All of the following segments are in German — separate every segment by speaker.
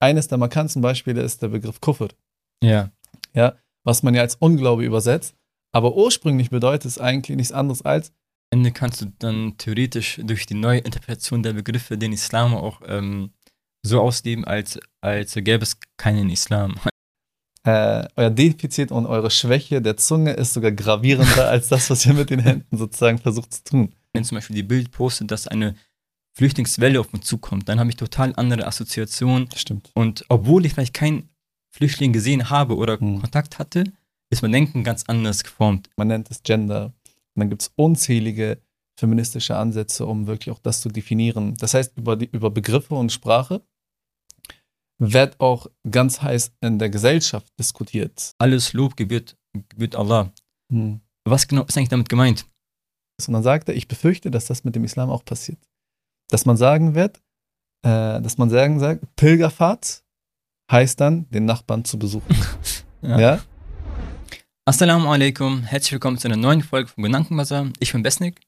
Speaker 1: eines der markanten Beispiele ist der Begriff Kufr,
Speaker 2: Ja.
Speaker 1: ja, was man ja als Unglaube übersetzt. Aber ursprünglich bedeutet es eigentlich nichts anderes als,
Speaker 2: Am Ende kannst du dann theoretisch durch die neue Interpretation der Begriffe den Islam auch ähm, so ausleben, als, als gäbe es keinen Islam.
Speaker 1: äh, euer Defizit und eure Schwäche der Zunge ist sogar gravierender als das, was ihr mit den Händen sozusagen versucht zu tun.
Speaker 2: Wenn zum Beispiel die Bild postet, dass eine Flüchtlingswelle auf uns zukommt, dann habe ich total andere Assoziationen.
Speaker 1: Stimmt.
Speaker 2: Und obwohl ich vielleicht keinen Flüchtling gesehen habe oder
Speaker 1: Hm.
Speaker 2: Kontakt hatte, ist mein Denken ganz anders geformt.
Speaker 1: Man nennt es Gender. Und dann gibt es unzählige feministische Ansätze, um wirklich auch das zu definieren. Das heißt, über, die, über Begriffe und Sprache wird auch ganz heiß in der Gesellschaft diskutiert.
Speaker 2: Alles Lob gebührt, gebührt Allah.
Speaker 1: Hm.
Speaker 2: Was genau ist eigentlich damit gemeint?
Speaker 1: Und dann sagt er, ich befürchte, dass das mit dem Islam auch passiert. Dass man sagen wird, äh, dass man sagen sagt, Pilgerfahrt heißt dann, den Nachbarn zu besuchen.
Speaker 2: Ja.
Speaker 1: ja?
Speaker 2: Assalamu alaikum, herzlich willkommen zu einer neuen Folge von Gedankenbazar. Ich bin Besnik.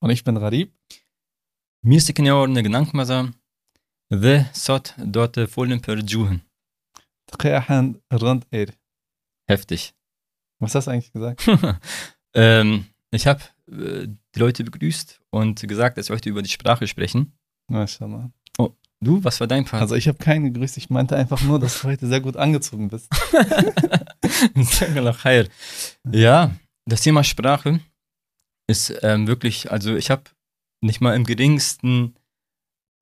Speaker 1: Und ich bin Radib.
Speaker 2: Musiken ordene Gedankenbazar. Ve sot dort vollen per Juhen. Heftig.
Speaker 1: Was hast du eigentlich gesagt?
Speaker 2: ähm, ich habe äh, die Leute begrüßt und gesagt, dass wir heute über die Sprache sprechen.
Speaker 1: Mashallah.
Speaker 2: Du, was war dein Part?
Speaker 1: Also ich habe keinen gegrüßt, ich meinte einfach nur, dass du heute sehr gut angezogen bist.
Speaker 2: Ja, das Thema Sprache ist ähm, wirklich, also ich habe nicht mal im geringsten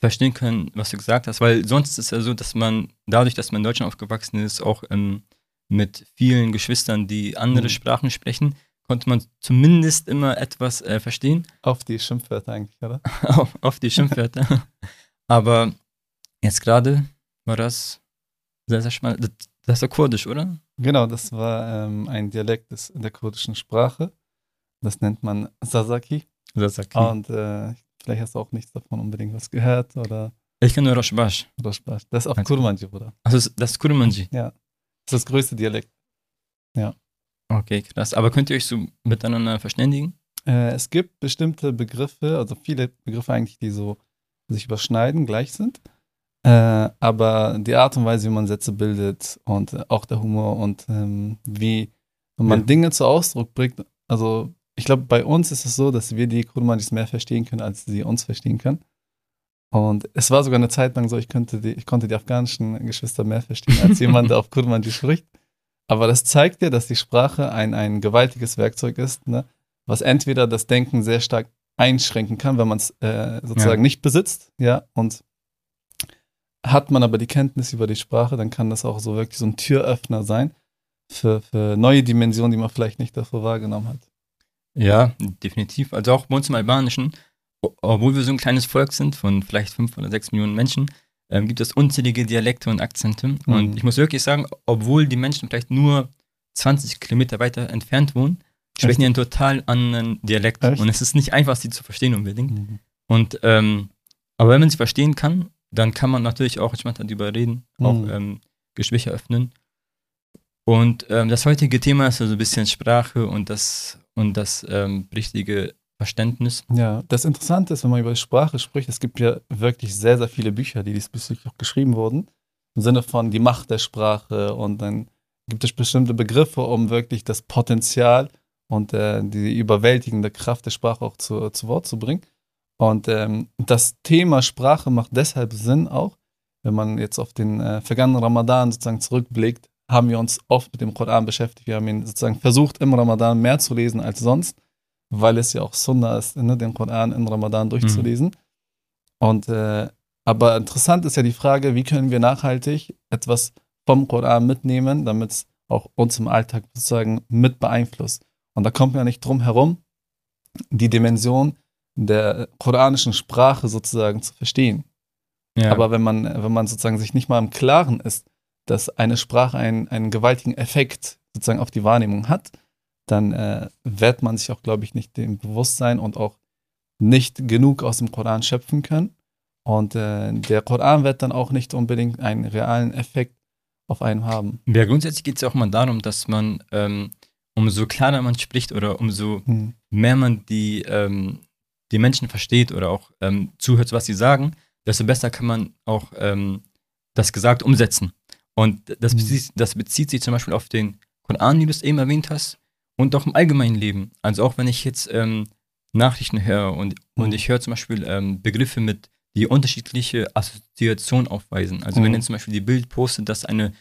Speaker 2: verstehen können, was du gesagt hast, weil sonst ist es ja so, dass man dadurch, dass man in Deutschland aufgewachsen ist, auch ähm, mit vielen Geschwistern, die andere
Speaker 1: Mhm.
Speaker 2: Sprachen sprechen, konnte man zumindest immer etwas äh, verstehen,
Speaker 1: Auf die Schimpfwörter eigentlich, oder?
Speaker 2: auf, auf die Schimpfwörter. Aber jetzt gerade war das sehr, sehr spannend. Das, das war kurdisch, oder?
Speaker 1: Genau, das war ähm, ein Dialekt des, der kurdischen Sprache. Das nennt man Sasaki.
Speaker 2: Ist
Speaker 1: Und äh, vielleicht hast du auch nichts davon unbedingt was gehört oder
Speaker 2: Ich kann nur Roshbash.
Speaker 1: Roshbash. Das ist auf
Speaker 2: Also-
Speaker 1: Kurmanji, Bruder.
Speaker 2: Also das ist Kurmanji.
Speaker 1: Das ist das größte Dialekt.
Speaker 2: Okay, krass. Aber könnt ihr euch so miteinander verständigen?
Speaker 1: Äh, es gibt bestimmte Begriffe, also viele Begriffe eigentlich, die so sich überschneiden, gleich sind. Äh, aber die Art und Weise, wie man Sätze bildet und äh, auch der Humor und ähm, wie man
Speaker 2: Ja.
Speaker 1: Dinge zu Ausdruck bringt. Also ich glaube, bei uns ist es so, dass wir die Kurmanjis mehr verstehen können, als sie uns verstehen können. Und es war sogar eine Zeit lang so, ich, könnte die, ich konnte die afghanischen Geschwister mehr verstehen, als jemand, der auf Kurmanji spricht. Aber das zeigt dir, dass die Sprache ein, ein gewaltiges Werkzeug ist, ne? was entweder das Denken sehr stark einschränken kann, wenn man es äh, sozusagen
Speaker 2: Ja.
Speaker 1: nicht besitzt, ja, und hat man aber die Kenntnis über die Sprache, dann kann das auch so wirklich so ein Türöffner sein für, für neue Dimensionen, die man vielleicht nicht davor wahrgenommen hat.
Speaker 2: Ja, definitiv. Also auch bei uns im Albanischen, obwohl wir so ein kleines Volk sind von vielleicht fünf oder sechs Millionen Menschen, ähm, gibt es unzählige Dialekte und Akzente.
Speaker 1: Mhm.
Speaker 2: Und ich muss wirklich sagen, obwohl die Menschen vielleicht nur 20 Kilometer weiter entfernt wohnen, sprechen die einen total anderen Dialekt.
Speaker 1: Echt?
Speaker 2: Und es ist nicht einfach, sie zu verstehen unbedingt. Und ähm, aber wenn man sie verstehen kann, dann kann man natürlich auch entspannt darüber reden, auch
Speaker 1: Mhm.
Speaker 2: ähm, Gespräche öffnen. Und ähm, das heutige Thema ist also ein bisschen Sprache und das und das ähm, richtige Verständnis.
Speaker 1: Ja, das Interessante ist, wenn man über Sprache spricht, es gibt ja wirklich sehr, sehr viele Bücher, die diesbezüglich auch geschrieben wurden, im Sinne von die Macht der Sprache und dann gibt es bestimmte Begriffe, um wirklich das Potenzial und äh, die überwältigende Kraft der Sprache auch zu, zu Wort zu bringen. Und ähm, das Thema Sprache macht deshalb Sinn auch, wenn man jetzt auf den äh, vergangenen Ramadan sozusagen zurückblickt, haben wir uns oft mit dem Koran beschäftigt. Wir haben ihn sozusagen versucht, im Ramadan mehr zu lesen als sonst, weil es ja auch Sunna ist, ne, den Koran im Ramadan durchzulesen. Und äh, aber interessant ist ja die Frage, wie können wir nachhaltig etwas vom Koran mitnehmen, damit es auch uns im Alltag sozusagen mit beeinflusst. Und da kommt man ja nicht drum herum, die Dimension der koranischen Sprache sozusagen zu verstehen.
Speaker 2: Ja.
Speaker 1: Aber wenn man, wenn man sozusagen sich nicht mal im Klaren ist, dass eine Sprache einen, einen gewaltigen Effekt sozusagen auf die Wahrnehmung hat, dann äh, wird man sich auch, glaube ich, nicht dem Bewusstsein und auch nicht genug aus dem Koran schöpfen können. Und äh, der Koran wird dann auch nicht unbedingt einen realen Effekt auf einen haben.
Speaker 2: ja, grundsätzlich geht es ja auch mal darum, dass man, ähm, umso klarer man spricht oder umso
Speaker 1: Hm.
Speaker 2: mehr man die, ähm, die Menschen versteht oder auch ähm, zuhört, was sie sagen, desto besser kann man auch ähm, das gesagt umsetzen. Und das
Speaker 1: Mhm.
Speaker 2: bezieht, das bezieht sich zum Beispiel auf den Koran, wie du es eben erwähnt hast, und auch im allgemeinen Leben. Also auch wenn ich jetzt ähm, Nachrichten höre und, und
Speaker 1: Mhm.
Speaker 2: ich höre zum Beispiel ähm, Begriffe mit, die unterschiedliche Assoziationen aufweisen. Also wenn
Speaker 1: Mhm.
Speaker 2: jetzt zum Beispiel die Bild postet, dass eine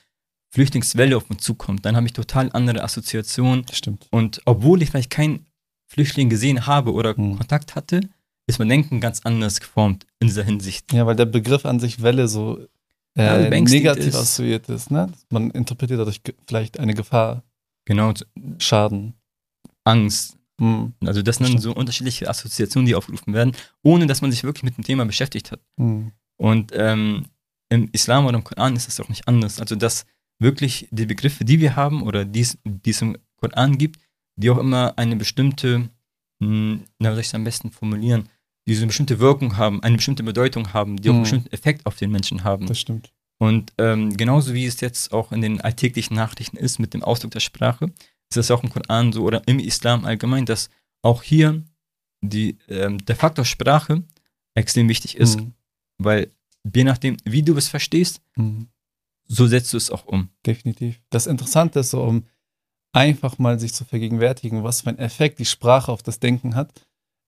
Speaker 2: Flüchtlingswelle auf uns zukommt, dann habe ich total andere Assoziationen.
Speaker 1: Stimmt.
Speaker 2: Und obwohl ich vielleicht keinen Flüchtling gesehen habe oder
Speaker 1: Mhm.
Speaker 2: Kontakt hatte, ist mein Denken ganz anders geformt in dieser Hinsicht.
Speaker 1: Ja, weil der Begriff an sich Welle so
Speaker 2: Ja,
Speaker 1: äh,
Speaker 2: beängstigend
Speaker 1: negativ
Speaker 2: ist.
Speaker 1: assoziiert ist. Ne? Man interpretiert dadurch vielleicht eine Gefahr,
Speaker 2: Genau,
Speaker 1: Schaden.
Speaker 2: Angst.
Speaker 1: Hm.
Speaker 2: Also das sind
Speaker 1: Stimmt.
Speaker 2: so unterschiedliche Assoziationen, die aufgerufen werden, ohne dass man sich wirklich mit dem Thema beschäftigt hat.
Speaker 1: Hm.
Speaker 2: Und ähm, im Islam oder im Koran ist das auch nicht anders. Also dass wirklich die Begriffe, die wir haben oder die es im Koran gibt, die auch immer eine bestimmte, mh, na, wie soll ich es am besten formulieren, die so eine bestimmte Wirkung haben, eine bestimmte Bedeutung haben, die auch einen
Speaker 1: Mhm.
Speaker 2: bestimmten Effekt auf den Menschen haben.
Speaker 1: Das stimmt.
Speaker 2: Und ähm, genauso wie es jetzt auch in den alltäglichen Nachrichten ist mit dem Ausdruck der Sprache, ist es auch im Koran so oder im Islam allgemein, dass auch hier die, ähm, der Faktor Sprache extrem wichtig ist,
Speaker 1: Hm.
Speaker 2: weil je nachdem, wie du es verstehst,
Speaker 1: Hm.
Speaker 2: so setzt du es auch um.
Speaker 1: Definitiv. Das Interessante ist so, um einfach mal sich zu vergegenwärtigen, was für einen Effekt die Sprache auf das Denken hat.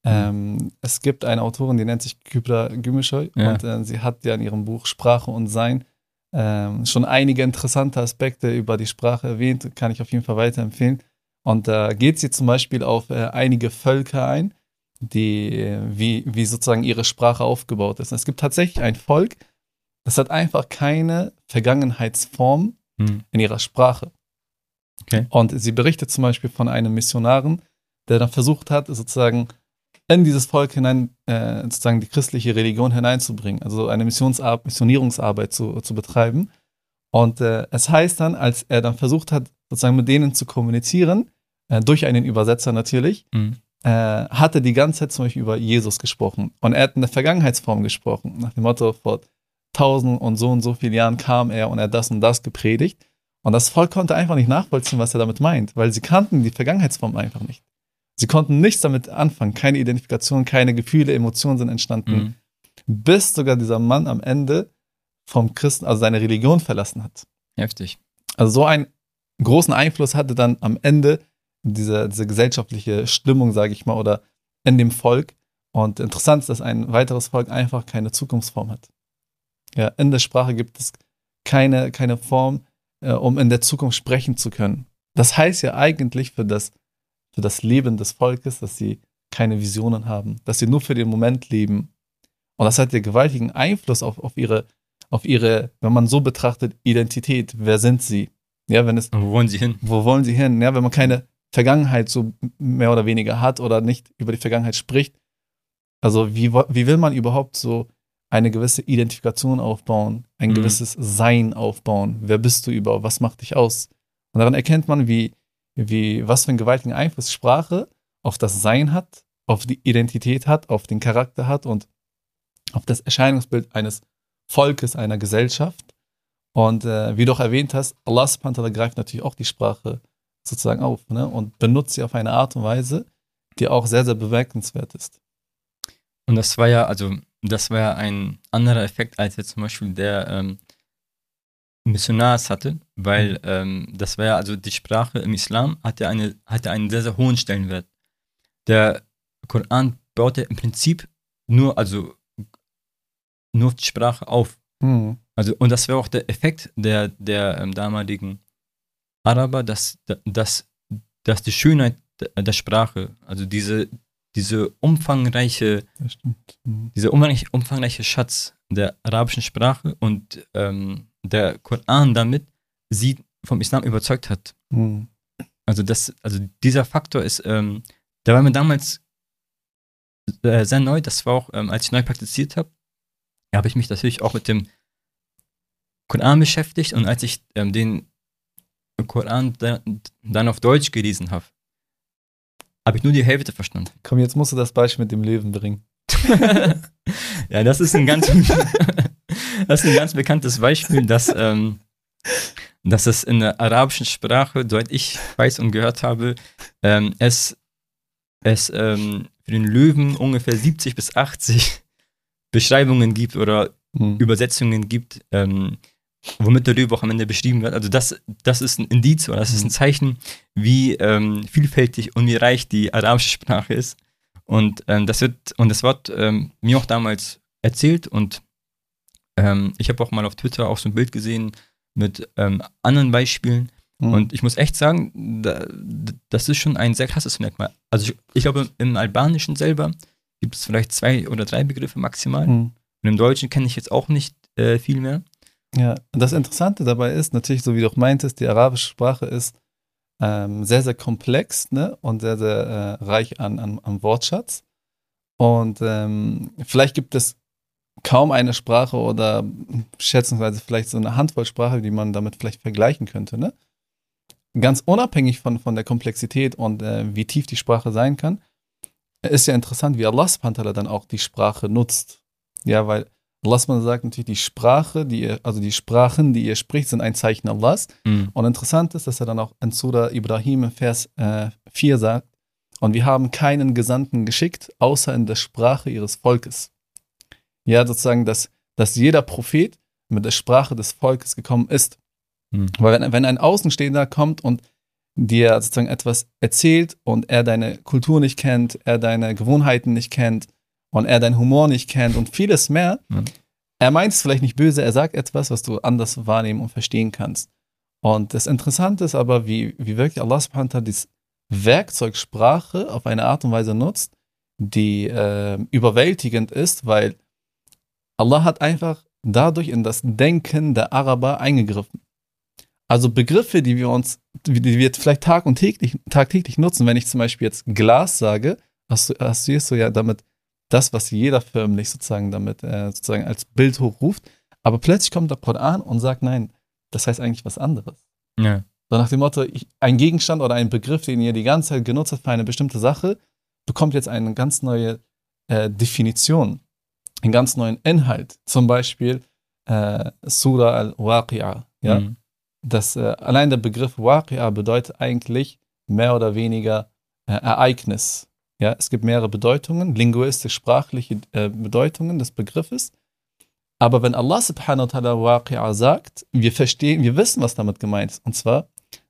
Speaker 1: Ähm, es gibt eine Autorin, die nennt sich Kübra Gümüşoy
Speaker 2: Ja.
Speaker 1: und äh, sie hat ja in ihrem Buch Sprache und Sein ähm, schon einige interessante Aspekte über die Sprache erwähnt, kann ich auf jeden Fall weiterempfehlen. Und da geht sie zum Beispiel auf äh, einige Völker ein, die, äh, wie, wie sozusagen ihre Sprache aufgebaut ist. Es gibt tatsächlich ein Volk, das hat einfach keine Vergangenheitsform
Speaker 2: Hm.
Speaker 1: in ihrer Sprache.
Speaker 2: Okay.
Speaker 1: Und sie berichtet zum Beispiel von einem Missionaren, der dann versucht hat, sozusagen in dieses Volk hinein, äh, sozusagen die christliche Religion hineinzubringen, also eine Missionsar Missionierungsarbeit zu, zu betreiben. Und äh, es heißt dann, als er dann versucht hat, sozusagen mit denen zu kommunizieren, äh, durch einen Übersetzer natürlich,
Speaker 2: Hm.
Speaker 1: äh, hat er die ganze Zeit zum Beispiel über Jesus gesprochen. Und er hat in der Vergangenheitsform gesprochen, nach dem Motto, vor tausend und so und so vielen Jahren kam er und er hat das und das gepredigt. Und das Volk konnte einfach nicht nachvollziehen, was er damit meint, weil sie kannten die Vergangenheitsform einfach nicht. Sie konnten nichts damit anfangen, keine Identifikation, keine Gefühle, Emotionen sind entstanden,
Speaker 2: Hm.
Speaker 1: bis sogar dieser Mann am Ende vom Christen, also seine Religion verlassen hat.
Speaker 2: Heftig.
Speaker 1: Also so einen großen Einfluss hatte dann am Ende diese, diese gesellschaftliche Stimmung, sage ich mal, oder in dem Volk. Und interessant ist, dass ein weiteres Volk einfach keine Zukunftsform hat. Ja, in der Sprache gibt es keine, keine Form, äh, um in der Zukunft sprechen zu können. Das heißt ja eigentlich für das, für das Leben des Volkes, dass sie keine Visionen haben, dass sie nur für den Moment leben. Und das hat ja gewaltigen Einfluss auf, auf ihre, auf ihre, wenn man so betrachtet, Identität. Wer sind sie? Ja, wenn es,
Speaker 2: wo wollen sie hin?
Speaker 1: wo wollen sie hin? Ja, wenn man keine Vergangenheit so mehr oder weniger hat oder nicht über die Vergangenheit spricht. Also wie, wie will man überhaupt so eine gewisse Identifikation aufbauen, ein
Speaker 2: Mhm.
Speaker 1: gewisses Sein aufbauen? Wer bist du überhaupt? Was macht dich aus? Und daran erkennt man, wie, wie, was für einen gewaltigen Einfluss Sprache auf das Sein hat, auf die Identität hat, auf den Charakter hat und auf das Erscheinungsbild eines Volkes, einer Gesellschaft. Und äh, wie du auch erwähnt hast, Allah subhanahu greift natürlich auch die Sprache sozusagen auf ne? und benutzt sie auf eine Art und Weise, die auch sehr, sehr bemerkenswert ist.
Speaker 2: Und das war ja, also, das war ja ein anderer Effekt, als jetzt zum Beispiel der ähm, Missionar es hatte, weil ähm, das war ja, also die Sprache im Islam hat ja eine, hat ja einen sehr, sehr hohen Stellenwert. Der Koran baut ja im Prinzip nur, also nur die Sprache auf.
Speaker 1: Hm.
Speaker 2: Also, und das wäre auch der Effekt der, der ähm, damaligen Araber, dass, dass, dass die Schönheit der, Sprache, also diese, diese umfangreiche,
Speaker 1: Das stimmt. Hm.
Speaker 2: dieser umfangreiche, umfangreiche Schatz der arabischen Sprache und ähm, der Koran damit sie vom Islam überzeugt hat.
Speaker 1: Hm.
Speaker 2: Also, das, also dieser Faktor ist, ähm, der war mir damals äh, sehr neu. Das war auch, ähm, als ich neu praktiziert habe, habe ich mich natürlich auch mit dem Koran beschäftigt und als ich ähm, den Koran da, dann auf Deutsch gelesen habe, habe ich nur die Hälfte verstanden.
Speaker 1: Komm, jetzt musst du das Beispiel mit dem Leben bringen.
Speaker 2: ja, das ist ein ganz, das ist ein ganz bekanntes Beispiel, dass, ähm, dass es in der arabischen Sprache, soweit ich weiß und gehört habe, ähm, es, es ähm, für den Löwen ungefähr 70 bis 80 Beschreibungen gibt oder
Speaker 1: Hm.
Speaker 2: Übersetzungen gibt, ähm, womit der Löwe auch am Ende beschrieben wird. Also das, das ist ein Indiz oder das ist ein Zeichen, wie ähm, vielfältig und wie reich die arabische Sprache ist. Und ähm, das wird, und das wird ähm, mir auch damals erzählt und ähm, ich habe auch mal auf Twitter auch so ein Bild gesehen mit ähm, anderen Beispielen.
Speaker 1: Mhm.
Speaker 2: Und ich muss echt sagen, da, das ist schon ein sehr krasses Merkmal. Also ich, ich glaube, im Albanischen selber gibt es vielleicht zwei oder drei Begriffe maximal.
Speaker 1: Mhm.
Speaker 2: Und im Deutschen kenne ich jetzt auch nicht äh, viel mehr.
Speaker 1: Ja, das Interessante dabei ist, natürlich, so wie du auch meintest, die arabische Sprache ist ähm, sehr, sehr komplex ne? und sehr, sehr äh, reich an, an, an Wortschatz. Und ähm, vielleicht gibt es kaum eine Sprache oder schätzungsweise vielleicht so eine Handvoll Sprache, die man damit vielleicht vergleichen könnte. Ne? Ganz unabhängig von, von der Komplexität und äh, wie tief die Sprache sein kann, ist ja interessant, wie Allah subhanahu dann auch die Sprache nutzt. Ja, weil Allah sagt natürlich, die Sprache, die ihr, also die Sprachen, die ihr spricht, sind ein Zeichen Allahs.
Speaker 2: Mhm.
Speaker 1: Und interessant ist, dass er dann auch in Surah Ibrahim im Vers äh, 4 sagt, und wir haben keinen Gesandten geschickt, außer in der Sprache ihres Volkes. Ja, sozusagen, dass, dass jeder Prophet mit der Sprache des Volkes gekommen ist.
Speaker 2: Mhm.
Speaker 1: Weil wenn, wenn ein Außenstehender kommt und dir sozusagen etwas erzählt und er deine Kultur nicht kennt, er deine Gewohnheiten nicht kennt und er deinen Humor nicht kennt und vieles mehr,
Speaker 2: Mhm.
Speaker 1: er meint es vielleicht nicht böse, er sagt etwas, was du anders wahrnehmen und verstehen kannst. Und das Interessante ist aber, wie, wie wirklich Allah subhanahu wa dieses Werkzeug Sprache auf eine Art und Weise nutzt, die äh, überwältigend ist, weil Allah hat einfach dadurch in das Denken der Araber eingegriffen. Also Begriffe, die wir uns, die wir vielleicht tag und täglich, tagtäglich nutzen, wenn ich zum Beispiel jetzt Glas sage, assozi- assoziierst du ja damit das, was jeder förmlich sozusagen damit äh, sozusagen als Bild hochruft. Aber plötzlich kommt der Koran und sagt, nein, das heißt eigentlich was anderes.
Speaker 2: Ja.
Speaker 1: So nach dem Motto, ich, ein Gegenstand oder ein Begriff, den ihr die ganze Zeit genutzt habt für eine bestimmte Sache, bekommt jetzt eine ganz neue äh, Definition, einen ganz neuen Inhalt. Zum Beispiel äh, Surah al-Waqi'a. Ja?
Speaker 2: Mhm.
Speaker 1: Das, äh, allein der Begriff Waqi'a bedeutet eigentlich mehr oder weniger äh, Ereignis. Ja? Es gibt mehrere Bedeutungen, linguistisch-sprachliche äh, Bedeutungen des Begriffes. Aber wenn Allah subhanahu wa ta'ala Waqi'a sagt, wir verstehen, wir wissen, was damit gemeint ist. Und zwar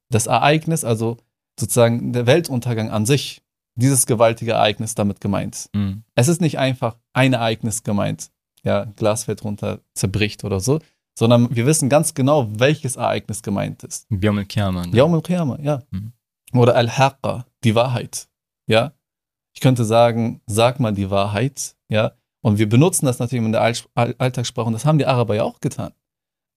Speaker 1: das Ereignis, also sozusagen der Weltuntergang an sich, dieses gewaltige Ereignis damit gemeint.
Speaker 2: Mhm.
Speaker 1: Es ist nicht einfach ein Ereignis gemeint, ja, Glas fällt runter, zerbricht oder so, sondern wir wissen ganz genau, welches Ereignis gemeint ist.
Speaker 2: Yawm al-Qiyamah. ne?
Speaker 1: Yawm al-Qiyamah, ja.
Speaker 2: Mhm.
Speaker 1: Oder Al-Haqqa, die Wahrheit, ja. Ich könnte sagen, sag mal die Wahrheit, ja. Und wir benutzen das natürlich in der All All Alltagssprache und das haben die Araber ja auch getan.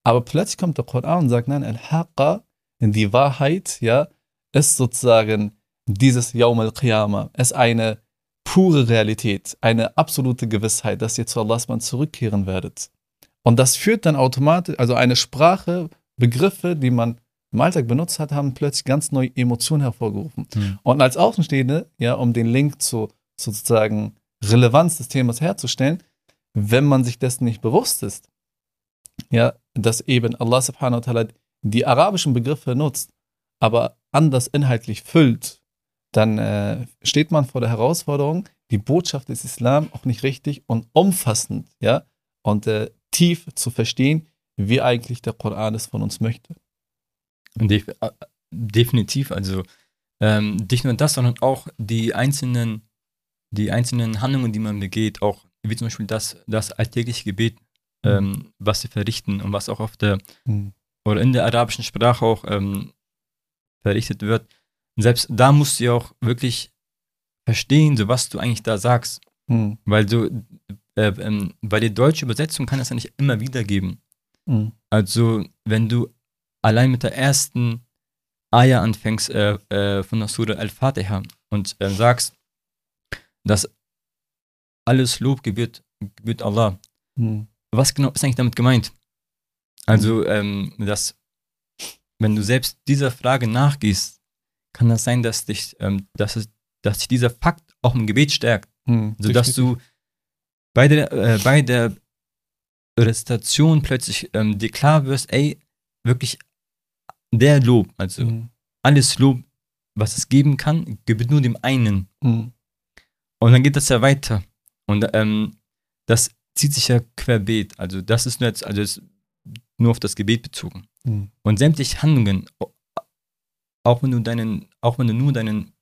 Speaker 1: Aber plötzlich kommt der Koran und sagt, nein, Al-Haqqa, die Wahrheit, ja, ist sozusagen dieses Yawm al-Qiyamah, ist eine pure Realität, eine absolute Gewissheit, dass ihr zu Allah zurückkehren werdet. Und das führt dann automatisch, also eine Sprache, Begriffe, die man im Alltag benutzt hat, haben plötzlich ganz neue Emotionen hervorgerufen.
Speaker 2: Mhm.
Speaker 1: Und als Außenstehende, ja, um den Link zu sozusagen Relevanz des Themas herzustellen, wenn man sich dessen nicht bewusst ist, ja, dass eben Allah subhanahu wa ta'ala die arabischen Begriffe nutzt, aber anders inhaltlich füllt, dann äh, steht man vor der Herausforderung, die Botschaft des Islam auch nicht richtig und umfassend, ja, und äh, tief zu verstehen, wie eigentlich der Koran es von uns möchte.
Speaker 2: Def äh, definitiv, also ähm, nicht nur das, sondern auch die einzelnen, die einzelnen Handlungen, die man begeht, auch wie zum Beispiel das, das alltägliche Gebet, ähm, was sie verrichten und was auch auf der
Speaker 1: Hm.
Speaker 2: oder in der arabischen Sprache auch ähm, verrichtet wird. Und selbst da musst du ja auch wirklich verstehen, so was du eigentlich da sagst.
Speaker 1: Hm.
Speaker 2: Weil du, äh, ähm, bei der deutschen Übersetzung kann es ja nicht immer wiedergeben.
Speaker 1: Hm.
Speaker 2: Also, wenn du allein mit der ersten Ayah anfängst äh, äh, von der Surah Al-Fatiha und äh, sagst, dass alles Lob gebührt, gebührt Allah.
Speaker 1: Hm.
Speaker 2: Was genau ist eigentlich damit gemeint? Also, ähm, dass, wenn du selbst dieser Frage nachgehst, kann das sein, dass dich, ähm, dass, es, dass dich dieser Fakt auch im Gebet stärkt.
Speaker 1: Hm.
Speaker 2: Sodass du bei der, äh, bei der Rezitation plötzlich ähm, dir klar wirst, ey, wirklich der Lob, also
Speaker 1: Hm.
Speaker 2: alles Lob, was es geben kann, gebührt nur dem einen.
Speaker 1: Hm.
Speaker 2: Und dann geht das ja weiter. Und ähm, das zieht sich ja querbeet. Also das ist nur jetzt, also nur auf das Gebet bezogen.
Speaker 1: Mhm.
Speaker 2: Und sämtliche Handlungen, auch wenn du deinen, auch wenn du nur deinen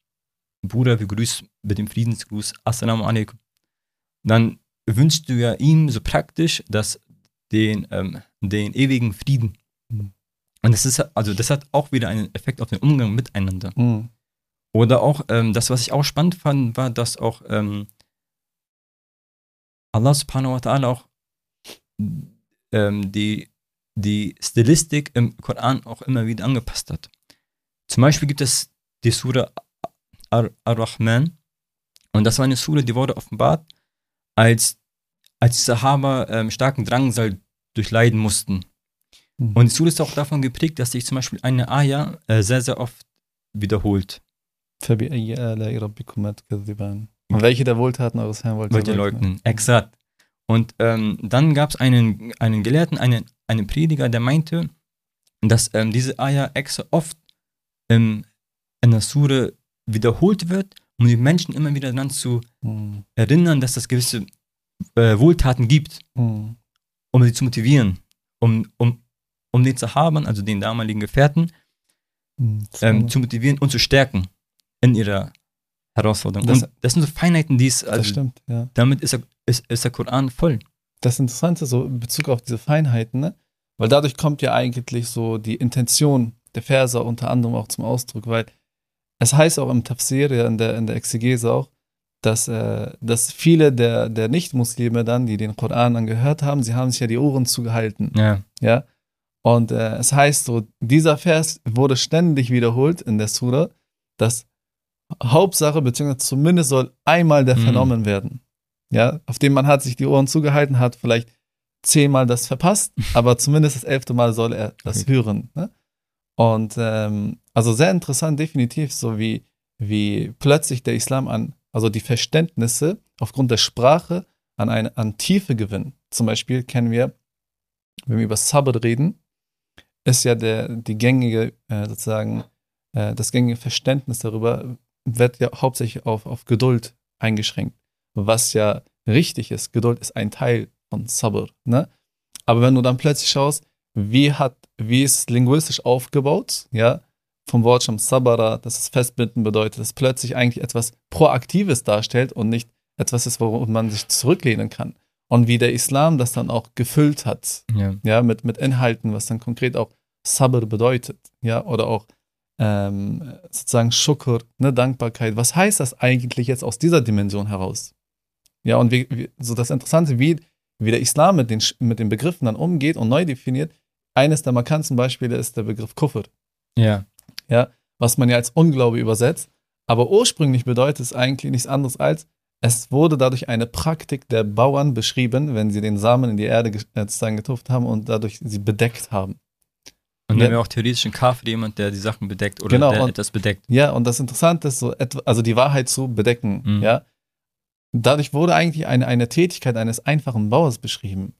Speaker 2: Bruder begrüßt mit dem Friedensgruß, Assalamu alaikum, dann wünschst du ja ihm so praktisch, dass den, ähm, den ewigen Frieden.
Speaker 1: Mhm.
Speaker 2: Und das ist, also das hat auch wieder einen Effekt auf den Umgang miteinander.
Speaker 1: Mhm.
Speaker 2: Oder auch, ähm, das, was ich auch spannend fand, war, dass auch ähm, Allah subhanahu wa ta'ala auch ähm, die, die Stilistik im Koran auch immer wieder angepasst hat. Zum Beispiel gibt es die Sura Ar-Rahman. Und das war eine Sura, die wurde offenbart, als, als die Sahaba ähm, starken Drangsal durchleiden mussten.
Speaker 1: Mhm.
Speaker 2: Und die Sura ist auch davon geprägt, dass sich zum Beispiel eine Aya äh, sehr, sehr oft wiederholt.
Speaker 1: Äh, Und welche der Wohltaten eures Herrn wollt ihr
Speaker 2: leugnen? leugnen? Exakt. Und ähm, dann gab es einen, einen Gelehrten, einen, einen Prediger, der meinte, dass ähm, diese Aya extra oft in der Sure wiederholt wird, um die Menschen immer wieder daran zu
Speaker 1: Mhm.
Speaker 2: erinnern, dass es gewisse äh, Wohltaten gibt,
Speaker 1: Mhm.
Speaker 2: um sie zu motivieren, um, um, um den Sahabern, also den damaligen Gefährten,
Speaker 1: Mhm.
Speaker 2: ähm, zu motivieren und zu stärken in ihrer Herausforderung.
Speaker 1: Das-
Speaker 2: und das sind so Feinheiten, die es,
Speaker 1: das
Speaker 2: also
Speaker 1: stimmt, ja.
Speaker 2: damit ist, er, ist, ist der Koran voll.
Speaker 1: Das Interessante so in Bezug auf diese Feinheiten, ne? weil dadurch kommt ja eigentlich so die Intention der Verse unter anderem auch zum Ausdruck, weil es heißt auch im Tafsir, ja, in der, in der Exegese auch, dass, äh, dass viele der, der Nicht-Muslime dann, die den Koran dann gehört haben, sie haben sich ja die Ohren zugehalten.
Speaker 2: Ja.
Speaker 1: Ja. Und äh, es heißt so, dieser Vers wurde ständig wiederholt in der Sura, dass Hauptsache, beziehungsweise zumindest soll einmal der
Speaker 2: Mhm.
Speaker 1: vernommen werden. Ja, auf dem man hat sich die Ohren zugehalten, hat vielleicht zehnmal das verpasst, aber zumindest das elfte Mal soll er das
Speaker 2: Okay.
Speaker 1: hören. Ne? Und ähm, also sehr interessant, definitiv, so wie, wie plötzlich der Islam an, also die Verständnisse aufgrund der Sprache an, eine, an Tiefe gewinnt. Zum Beispiel kennen wir, wenn wir über Sabr reden, ist ja der, die gängige, äh, sozusagen, äh, das gängige Verständnis darüber wird ja hauptsächlich auf, auf Geduld eingeschränkt. Was ja richtig ist. Geduld ist ein Teil von Sabr. Ne? Aber wenn du dann plötzlich schaust, wie hat, wie ist es linguistisch aufgebaut, ja, vom Wortstamm Sabara, dass es festbinden bedeutet, dass plötzlich eigentlich etwas Proaktives darstellt und nicht etwas ist, worauf man sich zurücklehnen kann. Und wie der Islam das dann auch gefüllt hat,
Speaker 2: Ja.
Speaker 1: ja, mit, mit Inhalten, was dann konkret auch Sabr bedeutet, ja, oder auch ähm, sozusagen Shukr, ne, Dankbarkeit. Was heißt das eigentlich jetzt aus dieser Dimension heraus? Ja, und wie, wie, so das Interessante, wie, wie der Islam mit den, mit den Begriffen dann umgeht und neu definiert. Eines der markanten Beispiele ist der Begriff Kufr,
Speaker 2: Ja.
Speaker 1: was man ja als Unglaube übersetzt. Aber ursprünglich bedeutet es eigentlich nichts anderes als, es wurde dadurch eine Praktik der Bauern beschrieben, wenn sie den Samen in die Erde äh, sozusagen getupft haben und dadurch sie bedeckt haben.
Speaker 2: Und
Speaker 1: Ja.
Speaker 2: dann wäre auch theoretisch ein Kafir jemand, der die Sachen bedeckt oder
Speaker 1: Genau,
Speaker 2: der
Speaker 1: und-
Speaker 2: etwas bedeckt.
Speaker 1: Ja, und das Interessante ist so, also die Wahrheit zu bedecken,
Speaker 2: Mhm.
Speaker 1: ja. Dadurch wurde eigentlich eine, eine Tätigkeit eines einfachen Bauers beschrieben.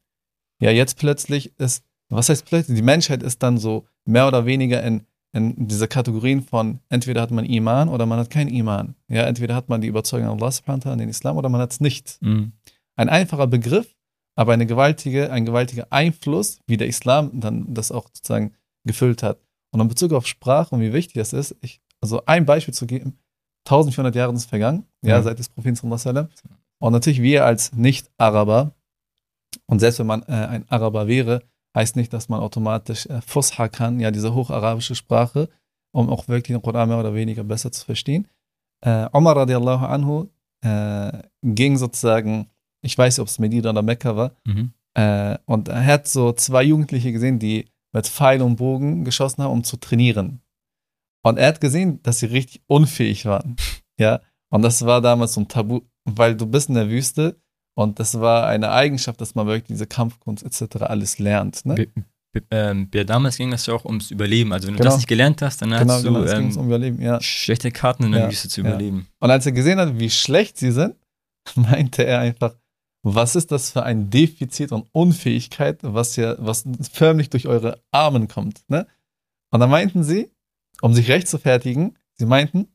Speaker 1: Ja, jetzt plötzlich ist, was heißt plötzlich? Die Menschheit ist dann so mehr oder weniger in, in diese Kategorien von entweder hat man Iman oder man hat kein Iman. Ja, entweder hat man die Überzeugung an Allah subhanahu an den Islam oder man hat es nicht.
Speaker 2: Mhm.
Speaker 1: Ein einfacher Begriff, aber eine gewaltige, ein gewaltiger Einfluss, wie der Islam dann das auch sozusagen gefüllt hat. Und in Bezug auf Sprache und wie wichtig das ist, ich, also ein Beispiel zu geben, 1400 Jahre sind vergangen, ja,
Speaker 2: Ja.
Speaker 1: seit des Propheten wasallam. Und natürlich wir als Nicht-Araber, und selbst wenn man äh, ein Araber wäre, heißt nicht, dass man automatisch äh, Fusha kann, ja, diese hocharabische Sprache, um auch wirklich den Koran mehr oder weniger besser zu verstehen. Äh, Omar radiallahu anhu äh, ging sozusagen, ich weiß nicht, ob es Medina oder Mekka war,
Speaker 2: Mhm.
Speaker 1: äh, und er hat so zwei Jugendliche gesehen, die mit Pfeil und Bogen geschossen haben, um zu trainieren. Und er hat gesehen, dass sie richtig unfähig waren. Ja. Und das war damals so ein Tabu, weil du bist in der Wüste und das war eine Eigenschaft, dass man wirklich diese Kampfkunst etc. alles lernt. Ne?
Speaker 2: Be- ähm, ja, damals ging es ja auch ums Überleben. Also wenn du
Speaker 1: Genau.
Speaker 2: das nicht gelernt hast, dann
Speaker 1: Genau,
Speaker 2: hast du
Speaker 1: genau,
Speaker 2: ähm,
Speaker 1: ums Überleben, ja.
Speaker 2: schlechte Karten in der
Speaker 1: Ja,
Speaker 2: Wüste zu überleben.
Speaker 1: Und als er gesehen hat, wie schlecht sie sind, meinte er einfach, was ist das für ein Defizit und Unfähigkeit, was ja, was förmlich durch eure Armen kommt, ne? Und dann meinten sie, um sich recht zu fertigen, sie meinten,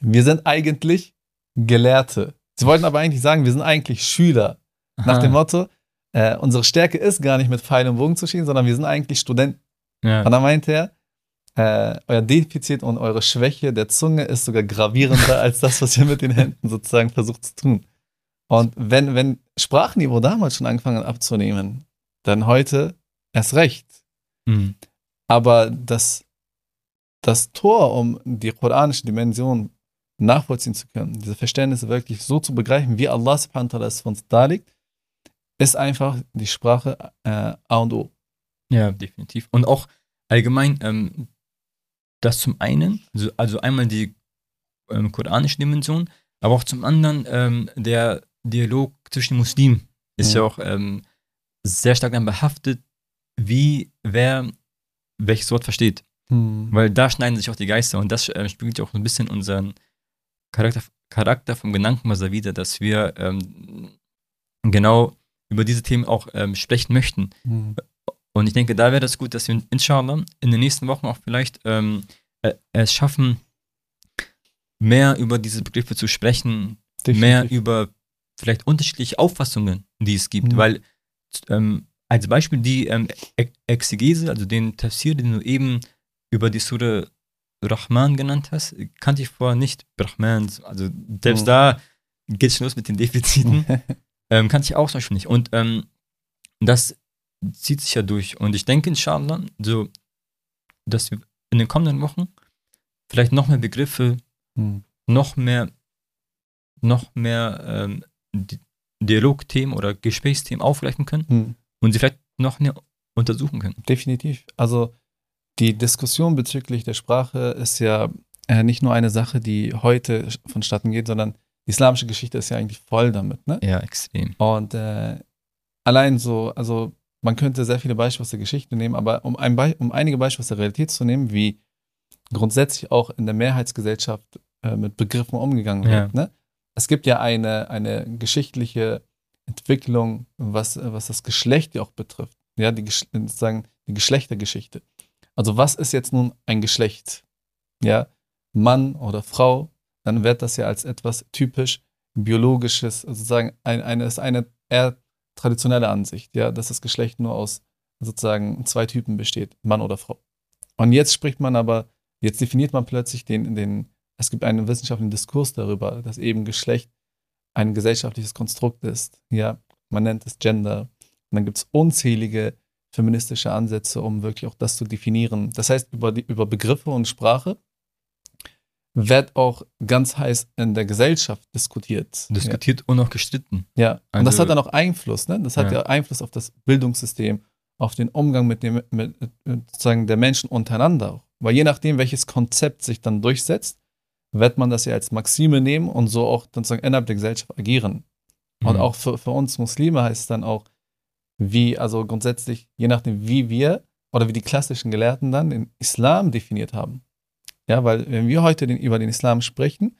Speaker 1: wir sind eigentlich Gelehrte. Sie wollten aber eigentlich sagen, wir sind eigentlich Schüler. Nach
Speaker 2: Aha.
Speaker 1: dem Motto, äh, unsere Stärke ist gar nicht mit Pfeil und Bogen zu schießen, sondern wir sind eigentlich Studenten.
Speaker 2: Ja.
Speaker 1: Und dann meinte er, äh, euer Defizit und eure Schwäche der Zunge ist sogar gravierender als das, was ihr mit den Händen sozusagen versucht zu tun. Und wenn, wenn Sprachniveau damals schon angefangen hat abzunehmen, dann heute erst recht.
Speaker 2: Mhm.
Speaker 1: Aber das, das Tor, um die koranische Dimension nachvollziehen zu können, diese Verständnisse wirklich so zu begreifen, wie Allah subhanahu wa ta'ala es für uns darlegt, ist einfach die Sprache äh, A und O.
Speaker 2: Ja, definitiv. Und auch allgemein, ähm, das zum einen, also, also einmal die ähm, koranische Dimension, aber auch zum anderen ähm, der Dialog zwischen Muslimen ist ja,
Speaker 1: Ja.
Speaker 2: auch ähm, sehr stark dann behaftet, wie wer welches Wort versteht. Weil da schneiden sich auch die Geister und das äh, spiegelt ja auch ein bisschen unseren Charakter, Charakter vom Gedankenwasser wider, dass wir ähm, genau über diese Themen auch ähm, sprechen möchten.
Speaker 1: Hm.
Speaker 2: Und ich denke, da wäre das gut, dass wir inshallah in den nächsten Wochen auch vielleicht ähm, äh, es schaffen, mehr über diese Begriffe zu sprechen, mehr
Speaker 1: Definitiv.
Speaker 2: über vielleicht unterschiedliche Auffassungen, die es gibt.
Speaker 1: Mhm.
Speaker 2: Weil ähm, als Beispiel die ähm, Exegese, also den Tafsir, den du eben über die Surah Rahman genannt hast, kannte ich vorher nicht. Rahman, also selbst
Speaker 1: Mhm.
Speaker 2: da geht es schon los mit den Defiziten. ähm, kannte ich auch zum Beispiel nicht. Und ähm, das zieht sich ja durch. Und ich denke, inshallah, so, dass wir in den kommenden Wochen vielleicht noch mehr Begriffe,
Speaker 1: Hm.
Speaker 2: noch mehr, noch mehr ähm, Di- Dialogthemen oder Gesprächsthemen aufgreifen können
Speaker 1: Hm.
Speaker 2: und sie vielleicht noch mehr untersuchen können.
Speaker 1: Definitiv. Also die Diskussion bezüglich der Sprache ist ja äh, nicht nur eine Sache, die heute vonstatten geht, sondern die islamische Geschichte ist ja eigentlich voll damit. Ne?
Speaker 2: Ja, extrem.
Speaker 1: Und äh, allein so, also man könnte sehr viele Beispiele aus der Geschichte nehmen, aber um, ein Be um einige Beispiele aus der Realität zu nehmen, wie grundsätzlich auch in der Mehrheitsgesellschaft äh, mit Begriffen umgegangen wird. Ne? Es gibt ja eine, eine geschichtliche Entwicklung, was, was das Geschlecht ja auch betrifft. Ja, die, sozusagen die Geschlechtergeschichte. Also was ist jetzt nun ein Geschlecht? Ja, Mann oder Frau, dann wird das ja als etwas typisch biologisches, sozusagen ein, eine ist eine eher traditionelle Ansicht, ja, dass das Geschlecht nur aus sozusagen zwei Typen besteht, Mann oder Frau. Und jetzt spricht man aber, jetzt definiert man plötzlich den, den es gibt einen wissenschaftlichen Diskurs darüber, dass eben Geschlecht ein gesellschaftliches Konstrukt ist. Ja, man nennt es Gender. Und dann gibt es unzählige feministische Ansätze, um wirklich auch das zu definieren. Das heißt, über, die, über Begriffe und Sprache wird auch ganz heiß in der Gesellschaft diskutiert.
Speaker 2: Diskutiert und auch gestritten.
Speaker 1: Ja, und das
Speaker 2: Also-
Speaker 1: hat dann auch Einfluss, ne? Das hat ja.
Speaker 2: Ja.
Speaker 1: Einfluss auf das Bildungssystem, auf den Umgang mit dem, mit, mit sozusagen der Menschen untereinander auch. Weil je nachdem, welches Konzept sich dann durchsetzt, wird man das ja als Maxime nehmen und so auch sozusagen innerhalb der Gesellschaft agieren. Und
Speaker 2: Mhm.
Speaker 1: auch für, für uns Muslime heißt es dann auch, wie, also grundsätzlich, je nachdem, wie wir oder wie die klassischen Gelehrten dann den Islam definiert haben. Ja, weil wenn wir heute den, über den Islam sprechen,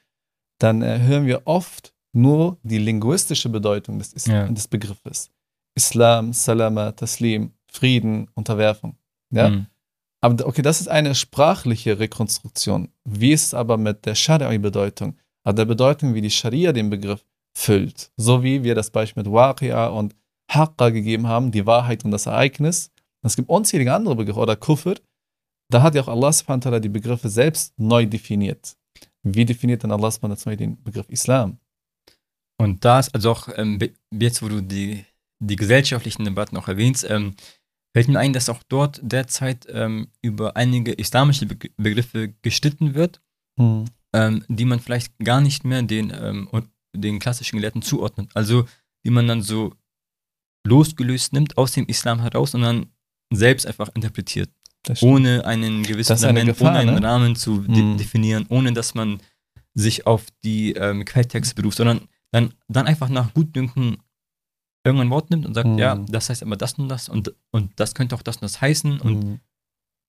Speaker 1: dann äh, hören wir oft nur die linguistische Bedeutung des, Is
Speaker 2: Ja.
Speaker 1: des Begriffes. Islam, Salama, Taslim, Frieden, Unterwerfung. Ja?
Speaker 2: Mhm.
Speaker 1: Aber okay, das ist eine sprachliche Rekonstruktion. Wie ist es aber mit der Scharia-Bedeutung? Also der Bedeutung, wie die Scharia den Begriff füllt. So wie wir das Beispiel mit Waqi'a und Haqqa gegeben haben, die Wahrheit und das Ereignis. Es gibt unzählige andere Begriffe oder Kufr. Da hat ja auch Allah subhanahu wa ta'ala die Begriffe selbst neu definiert. Wie definiert dann Allah subhanahu wa ta'ala den Begriff Islam?
Speaker 2: Und da ist also auch, ähm, jetzt wo du die, die gesellschaftlichen Debatten auch erwähnst, ähm, fällt mir ein, dass auch dort derzeit ähm, über einige islamische Be Begriffe gestritten wird,
Speaker 1: Hm.
Speaker 2: ähm, die man vielleicht gar nicht mehr den, ähm, den klassischen Gelehrten zuordnet. Also die man dann so losgelöst nimmt aus dem Islam heraus und dann selbst einfach interpretiert, ohne einen gewissen Fundament,
Speaker 1: Gefahr,
Speaker 2: ohne einen
Speaker 1: ne?
Speaker 2: Rahmen zu de
Speaker 1: Mhm.
Speaker 2: definieren, ohne dass man sich auf die ähm, Quelltexte beruft, sondern dann, dann einfach nach Gutdünken irgendein Wort nimmt und sagt,
Speaker 1: Mhm.
Speaker 2: ja, das heißt aber das und das und, und das könnte auch das und das heißen und
Speaker 1: Hm.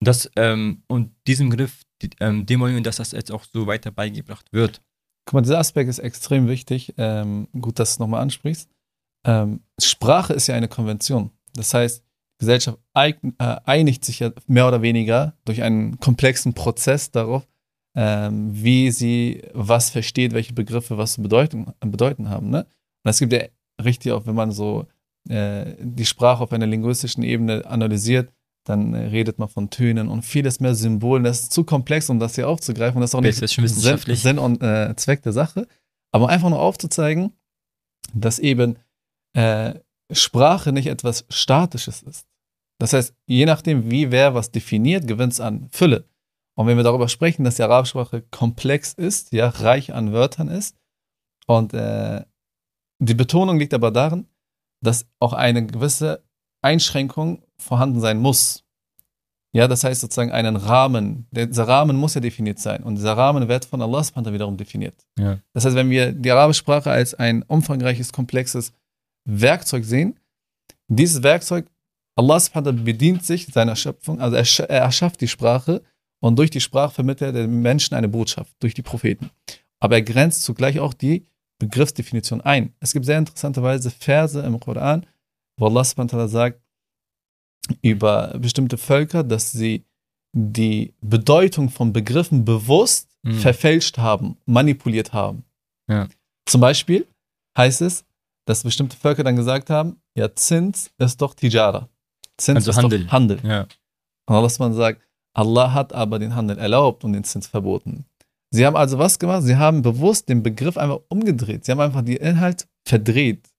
Speaker 2: das ähm, und diesem Griff, die, ähm, dem wollen wir, dass das jetzt auch so weiter beigebracht wird.
Speaker 1: Guck mal, dieser Aspekt ist extrem wichtig. Ähm, gut, dass du es nochmal ansprichst. Ähm, Sprache ist ja eine Konvention. Das heißt, Gesellschaft äh, einigt sich ja mehr oder weniger durch einen komplexen Prozess darauf, ähm, wie sie was versteht, welche Begriffe was zu bedeuten, bedeuten haben. Ne? Und es gibt ja richtig auch, wenn man so äh, die Sprache auf einer linguistischen Ebene analysiert, dann äh, redet man von Tönen und vieles mehr Symbolen. Das ist zu komplex, um das hier aufzugreifen. Und das ist auch nicht
Speaker 2: ist wissenschaftlich.
Speaker 1: Sinn und äh, Zweck der Sache. Aber einfach nur aufzuzeigen, dass eben äh, Sprache nicht etwas Statisches ist. Das heißt, je nachdem, wie wer was definiert, gewinnt es an Fülle. Und wenn wir darüber sprechen, dass die arabische Sprache komplex ist, ja, reich an Wörtern ist, und äh, die Betonung liegt aber darin, dass auch eine gewisse Einschränkung vorhanden sein muss. Ja, das heißt sozusagen einen Rahmen. Dieser Rahmen muss ja definiert sein. Und dieser Rahmen wird von Allah wiederum definiert.
Speaker 2: Ja.
Speaker 1: Das heißt, wenn wir die arabische Sprache als ein umfangreiches, komplexes Werkzeug sehen, dieses Werkzeug, Allah subhanahu bedient sich seiner Schöpfung, also er, er erschafft die Sprache und durch die Sprache vermittelt er den Menschen eine Botschaft, durch die Propheten. Aber er grenzt zugleich auch die Begriffsdefinition ein. Es gibt sehr interessanterweise Verse im Koran, wo Allah subhanahu sagt über bestimmte Völker, dass sie die Bedeutung von Begriffen bewusst
Speaker 2: Mhm.
Speaker 1: verfälscht haben, manipuliert haben.
Speaker 2: Ja.
Speaker 1: Zum Beispiel heißt es, dass bestimmte Völker dann gesagt haben, ja, Zins ist doch Tijara. Zins
Speaker 2: Also
Speaker 1: ist
Speaker 2: Handel.
Speaker 1: doch Handel.
Speaker 2: Ja.
Speaker 1: Und Allah man sagt, Allah hat aber den Handel erlaubt und den Zins verboten. Sie haben also was gemacht? Sie haben bewusst den Begriff einfach umgedreht. Sie haben einfach den Inhalt verdreht.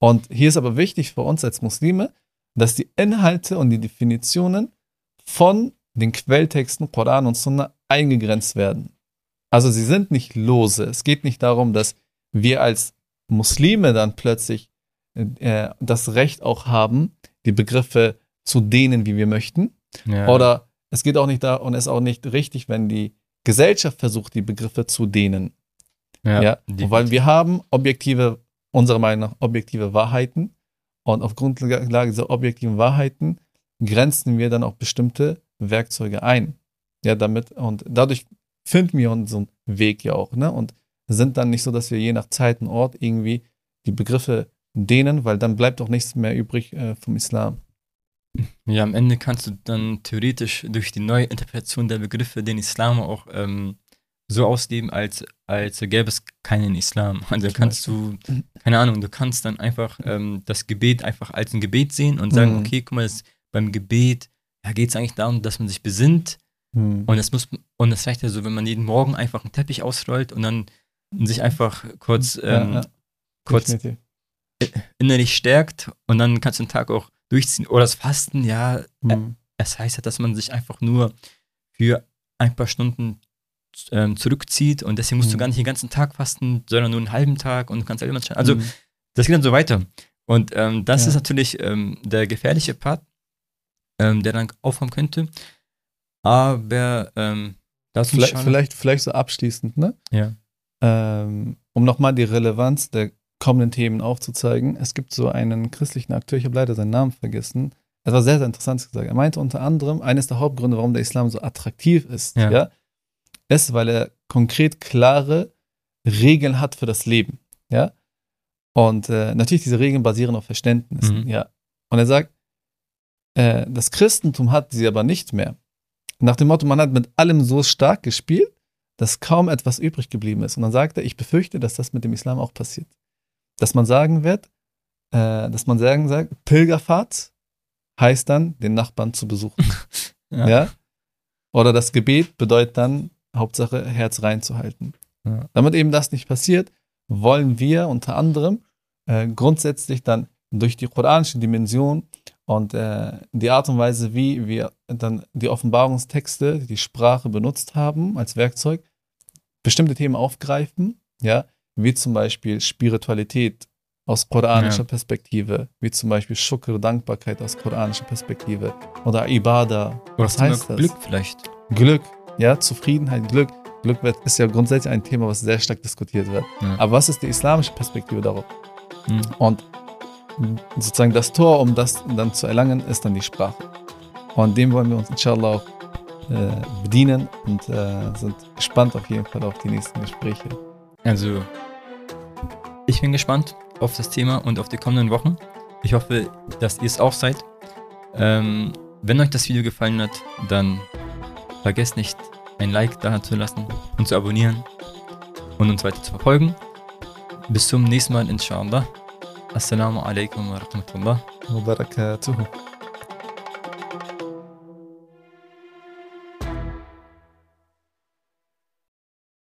Speaker 1: Und hier ist aber wichtig für uns als Muslime, dass die Inhalte und die Definitionen von den Quelltexten Koran und Sunna eingegrenzt werden. Also sie sind nicht lose. Es geht nicht darum, dass wir als Muslime dann plötzlich äh, das Recht auch haben, die Begriffe zu dehnen, wie wir möchten.
Speaker 2: ja.
Speaker 1: Oder es geht auch nicht da und es ist auch nicht richtig, wenn die Gesellschaft versucht, die Begriffe zu dehnen. Ja,
Speaker 2: die-
Speaker 1: weil wir haben objektive, unserer Meinung nach, objektive Wahrheiten und auf Grundlage dieser objektiven Wahrheiten grenzen wir dann auch bestimmte Werkzeuge ein. Ja, damit und dadurch finden wir unseren Weg ja auch, ne? Und sind dann nicht so, dass wir je nach Zeit und Ort irgendwie die Begriffe dehnen, weil dann bleibt auch nichts mehr übrig äh, vom Islam.
Speaker 2: Ja, am Ende kannst du dann theoretisch durch die neue Interpretation der Begriffe den Islam auch ähm, so ausleben, als, als gäbe es keinen Islam. Also kannst du, keine Ahnung, du kannst dann einfach ähm, das Gebet einfach als ein Gebet sehen und sagen,
Speaker 1: Mhm.
Speaker 2: okay, guck mal, das, beim Gebet, da geht es eigentlich darum, dass man sich besinnt
Speaker 1: Hm.
Speaker 2: und es muss, und es reicht ja so, wenn man jeden Morgen einfach einen Teppich ausrollt und dann sich einfach kurz,
Speaker 1: Ja,
Speaker 2: ähm,
Speaker 1: ja,
Speaker 2: kurz
Speaker 1: definitiv.
Speaker 2: innerlich stärkt und dann kannst du den Tag auch durchziehen. Oder das Fasten, ja,
Speaker 1: Hm.
Speaker 2: es heißt ja, dass man sich einfach nur für ein paar Stunden ähm, zurückzieht und deswegen musst du
Speaker 1: Mhm.
Speaker 2: gar nicht den ganzen Tag fasten, sondern nur einen halben Tag und du kannst entscheiden. Also
Speaker 1: Hm.
Speaker 2: das geht dann so weiter. Und ähm, das
Speaker 1: Ja.
Speaker 2: ist natürlich ähm, der gefährliche Part, ähm, der dann aufkommen könnte. Aber ähm, das
Speaker 1: vielleicht, vielleicht, vielleicht so abschließend, ne?
Speaker 2: Ja.
Speaker 1: Ähm, um nochmal die Relevanz der kommenden Themen aufzuzeigen. Es gibt so einen christlichen Akteur, ich habe leider seinen Namen vergessen. Es war sehr, sehr interessant gesagt. Er meinte unter anderem, eines der Hauptgründe, warum der Islam so attraktiv ist,
Speaker 2: Ja.
Speaker 1: ja, ist, weil er konkret klare Regeln hat für das Leben. Ja. Und äh, natürlich, diese Regeln basieren auf Verständnissen.
Speaker 2: Mhm.
Speaker 1: Ja. Und er sagt, äh, das Christentum hat sie aber nicht mehr. Nach dem Motto, man hat mit allem so stark gespielt, dass kaum etwas übrig geblieben ist. Und dann sagt er, ich befürchte, dass das mit dem Islam auch passiert. Dass man sagen wird, äh, dass man sagen sagt, Pilgerfahrt heißt dann, den Nachbarn zu besuchen.
Speaker 2: Ja.
Speaker 1: ja. Oder das Gebet bedeutet dann, Hauptsache Herz reinzuhalten.
Speaker 2: Ja.
Speaker 1: Damit eben das nicht passiert, wollen wir unter anderem äh, grundsätzlich dann durch die koranische Dimension und äh, die Art und Weise, wie wir dann die Offenbarungstexte, die Sprache benutzt haben als Werkzeug, bestimmte Themen aufgreifen, ja, wie zum Beispiel Spiritualität aus koranischer
Speaker 2: Ja.
Speaker 1: Perspektive, wie zum Beispiel Shukr, Dankbarkeit aus koranischer Perspektive oder Ibada.
Speaker 2: Oder
Speaker 1: Was heißt das?
Speaker 2: Glück vielleicht.
Speaker 1: Glück, ja, Zufriedenheit, Glück. Glück wird, ist ja grundsätzlich ein Thema, was sehr stark diskutiert wird.
Speaker 2: Ja.
Speaker 1: Aber was ist die islamische Perspektive darauf?
Speaker 2: Mhm.
Speaker 1: Und sozusagen das Tor, um das dann zu erlangen, ist dann die Sprache. Und dem wollen wir uns inshallah auch äh, bedienen und äh, sind gespannt auf jeden Fall auf die nächsten Gespräche.
Speaker 2: Also, ich bin gespannt auf das Thema und auf die kommenden Wochen. Ich hoffe, dass ihr es auch seid. Ähm, wenn euch das Video gefallen hat, dann vergesst nicht, ein Like da zu lassen und zu abonnieren und uns weiter zu verfolgen. Bis zum nächsten Mal, inshallah. Assalamu alaikum wa rahmatullah.
Speaker 1: Wa barakatuhu.